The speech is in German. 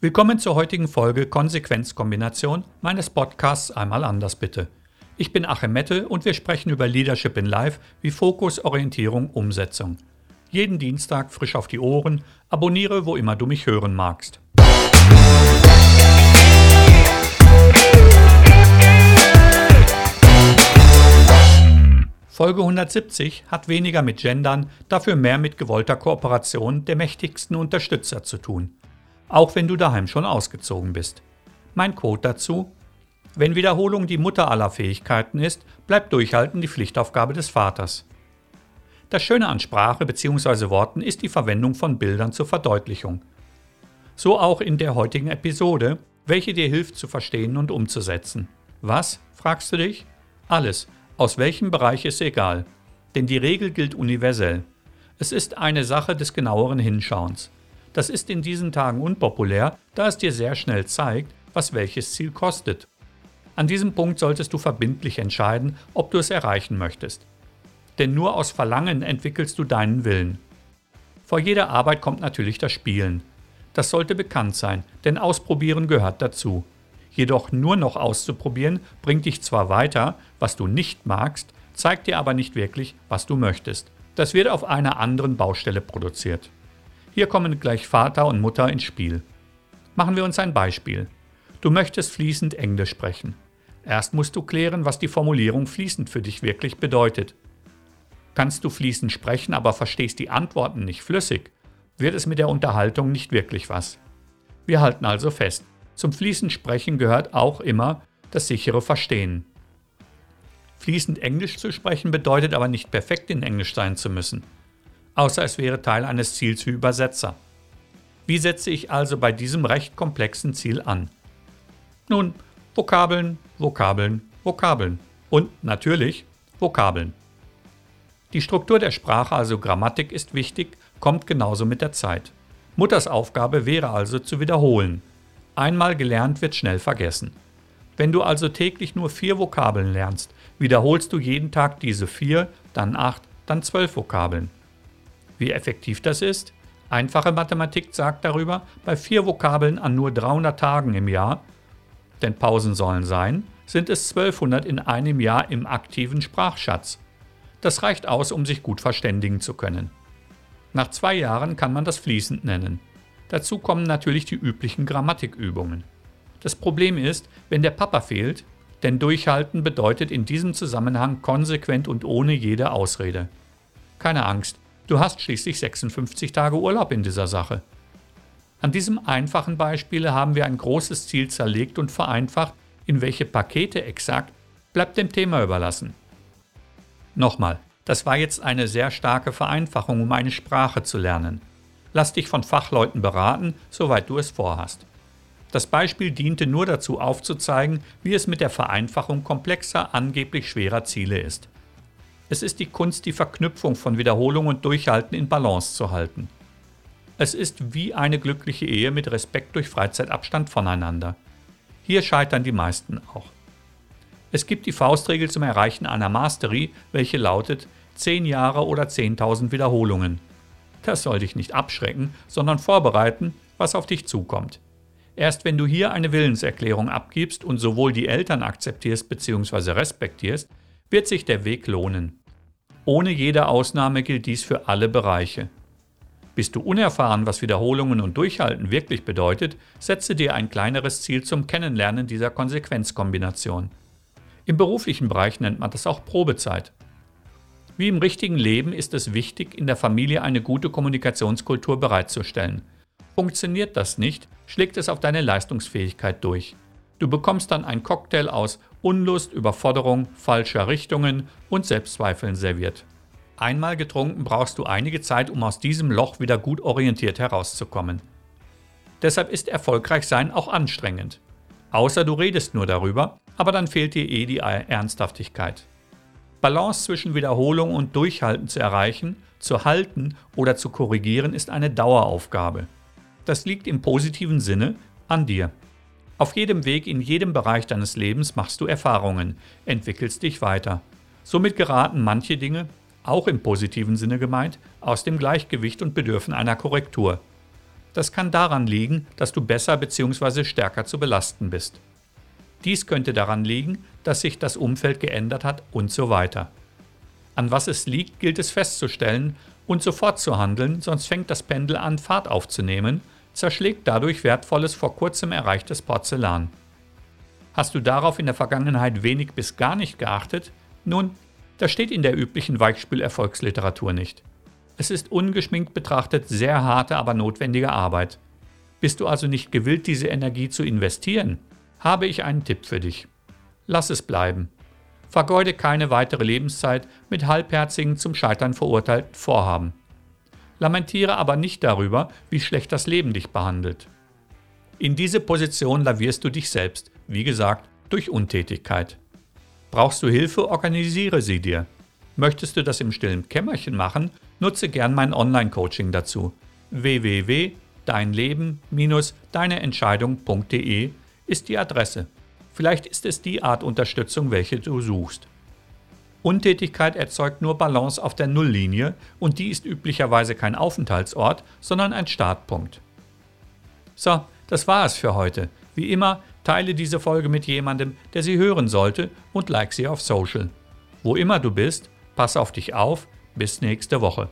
Willkommen zur heutigen Folge Konsequenzkombination meines Podcasts Einmal anders bitte. Ich bin Achim Mette und wir sprechen über Leadership in Life wie Fokus, Orientierung, Umsetzung. Jeden Dienstag frisch auf die Ohren, abonniere, wo immer du mich hören magst. Folge 170 hat weniger mit Gendern, dafür mehr mit gewollter Kooperation der mächtigsten Unterstützer zu tun auch wenn du daheim schon ausgezogen bist. Mein Code dazu? Wenn Wiederholung die Mutter aller Fähigkeiten ist, bleibt Durchhalten die Pflichtaufgabe des Vaters. Das Schöne an Sprache bzw. Worten ist die Verwendung von Bildern zur Verdeutlichung. So auch in der heutigen Episode, welche dir hilft zu verstehen und umzusetzen. Was, fragst du dich? Alles, aus welchem Bereich ist egal. Denn die Regel gilt universell. Es ist eine Sache des genaueren Hinschauens. Das ist in diesen Tagen unpopulär, da es dir sehr schnell zeigt, was welches Ziel kostet. An diesem Punkt solltest du verbindlich entscheiden, ob du es erreichen möchtest. Denn nur aus Verlangen entwickelst du deinen Willen. Vor jeder Arbeit kommt natürlich das Spielen. Das sollte bekannt sein, denn Ausprobieren gehört dazu. Jedoch nur noch auszuprobieren bringt dich zwar weiter, was du nicht magst, zeigt dir aber nicht wirklich, was du möchtest. Das wird auf einer anderen Baustelle produziert. Hier kommen gleich Vater und Mutter ins Spiel. Machen wir uns ein Beispiel. Du möchtest fließend Englisch sprechen. Erst musst du klären, was die Formulierung fließend für dich wirklich bedeutet. Kannst du fließend sprechen, aber verstehst die Antworten nicht flüssig, wird es mit der Unterhaltung nicht wirklich was. Wir halten also fest, zum fließend Sprechen gehört auch immer das sichere Verstehen. Fließend Englisch zu sprechen bedeutet aber nicht perfekt in Englisch sein zu müssen außer es wäre Teil eines Ziels wie Übersetzer. Wie setze ich also bei diesem recht komplexen Ziel an? Nun, Vokabeln, Vokabeln, Vokabeln und natürlich Vokabeln. Die Struktur der Sprache, also Grammatik, ist wichtig, kommt genauso mit der Zeit. Mutters Aufgabe wäre also zu wiederholen. Einmal gelernt wird schnell vergessen. Wenn du also täglich nur vier Vokabeln lernst, wiederholst du jeden Tag diese vier, dann acht, dann zwölf Vokabeln. Wie effektiv das ist? Einfache Mathematik sagt darüber, bei vier Vokabeln an nur 300 Tagen im Jahr, denn Pausen sollen sein, sind es 1200 in einem Jahr im aktiven Sprachschatz. Das reicht aus, um sich gut verständigen zu können. Nach zwei Jahren kann man das fließend nennen. Dazu kommen natürlich die üblichen Grammatikübungen. Das Problem ist, wenn der Papa fehlt, denn Durchhalten bedeutet in diesem Zusammenhang konsequent und ohne jede Ausrede. Keine Angst, Du hast schließlich 56 Tage Urlaub in dieser Sache. An diesem einfachen Beispiel haben wir ein großes Ziel zerlegt und vereinfacht, in welche Pakete exakt, bleibt dem Thema überlassen. Nochmal, das war jetzt eine sehr starke Vereinfachung, um eine Sprache zu lernen. Lass dich von Fachleuten beraten, soweit du es vorhast. Das Beispiel diente nur dazu aufzuzeigen, wie es mit der Vereinfachung komplexer, angeblich schwerer Ziele ist. Es ist die Kunst, die Verknüpfung von Wiederholung und Durchhalten in Balance zu halten. Es ist wie eine glückliche Ehe mit Respekt durch Freizeitabstand voneinander. Hier scheitern die meisten auch. Es gibt die Faustregel zum Erreichen einer Mastery, welche lautet 10 Jahre oder 10.000 Wiederholungen. Das soll dich nicht abschrecken, sondern vorbereiten, was auf dich zukommt. Erst wenn du hier eine Willenserklärung abgibst und sowohl die Eltern akzeptierst bzw. respektierst, wird sich der Weg lohnen. Ohne jede Ausnahme gilt dies für alle Bereiche. Bist du unerfahren, was Wiederholungen und Durchhalten wirklich bedeutet, setze dir ein kleineres Ziel zum Kennenlernen dieser Konsequenzkombination. Im beruflichen Bereich nennt man das auch Probezeit. Wie im richtigen Leben ist es wichtig, in der Familie eine gute Kommunikationskultur bereitzustellen. Funktioniert das nicht, schlägt es auf deine Leistungsfähigkeit durch. Du bekommst dann ein Cocktail aus Unlust, Überforderung, falscher Richtungen und Selbstzweifeln serviert. Einmal getrunken brauchst du einige Zeit, um aus diesem Loch wieder gut orientiert herauszukommen. Deshalb ist erfolgreich sein auch anstrengend. Außer du redest nur darüber, aber dann fehlt dir eh die Ernsthaftigkeit. Balance zwischen Wiederholung und Durchhalten zu erreichen, zu halten oder zu korrigieren ist eine Daueraufgabe. Das liegt im positiven Sinne an dir. Auf jedem Weg in jedem Bereich deines Lebens machst du Erfahrungen, entwickelst dich weiter. Somit geraten manche Dinge, auch im positiven Sinne gemeint, aus dem Gleichgewicht und bedürfen einer Korrektur. Das kann daran liegen, dass du besser bzw. stärker zu belasten bist. Dies könnte daran liegen, dass sich das Umfeld geändert hat und so weiter. An was es liegt, gilt es festzustellen und sofort zu handeln, sonst fängt das Pendel an, Fahrt aufzunehmen, zerschlägt dadurch wertvolles, vor kurzem erreichtes Porzellan. Hast du darauf in der Vergangenheit wenig bis gar nicht geachtet? Nun, das steht in der üblichen Weichspülerfolgsliteratur nicht. Es ist ungeschminkt betrachtet sehr harte, aber notwendige Arbeit. Bist du also nicht gewillt, diese Energie zu investieren? Habe ich einen Tipp für dich. Lass es bleiben. Vergeude keine weitere Lebenszeit mit halbherzigen, zum Scheitern verurteilten Vorhaben. Lamentiere aber nicht darüber, wie schlecht das Leben dich behandelt. In diese Position lavierst du dich selbst, wie gesagt, durch Untätigkeit. Brauchst du Hilfe, organisiere sie dir. Möchtest du das im stillen Kämmerchen machen, nutze gern mein Online-Coaching dazu. www.deinleben-deineentscheidung.de ist die Adresse. Vielleicht ist es die Art Unterstützung, welche du suchst. Untätigkeit erzeugt nur Balance auf der Nulllinie und die ist üblicherweise kein Aufenthaltsort, sondern ein Startpunkt. So, das war es für heute. Wie immer, teile diese Folge mit jemandem, der sie hören sollte und like sie auf Social. Wo immer du bist, pass auf dich auf. Bis nächste Woche.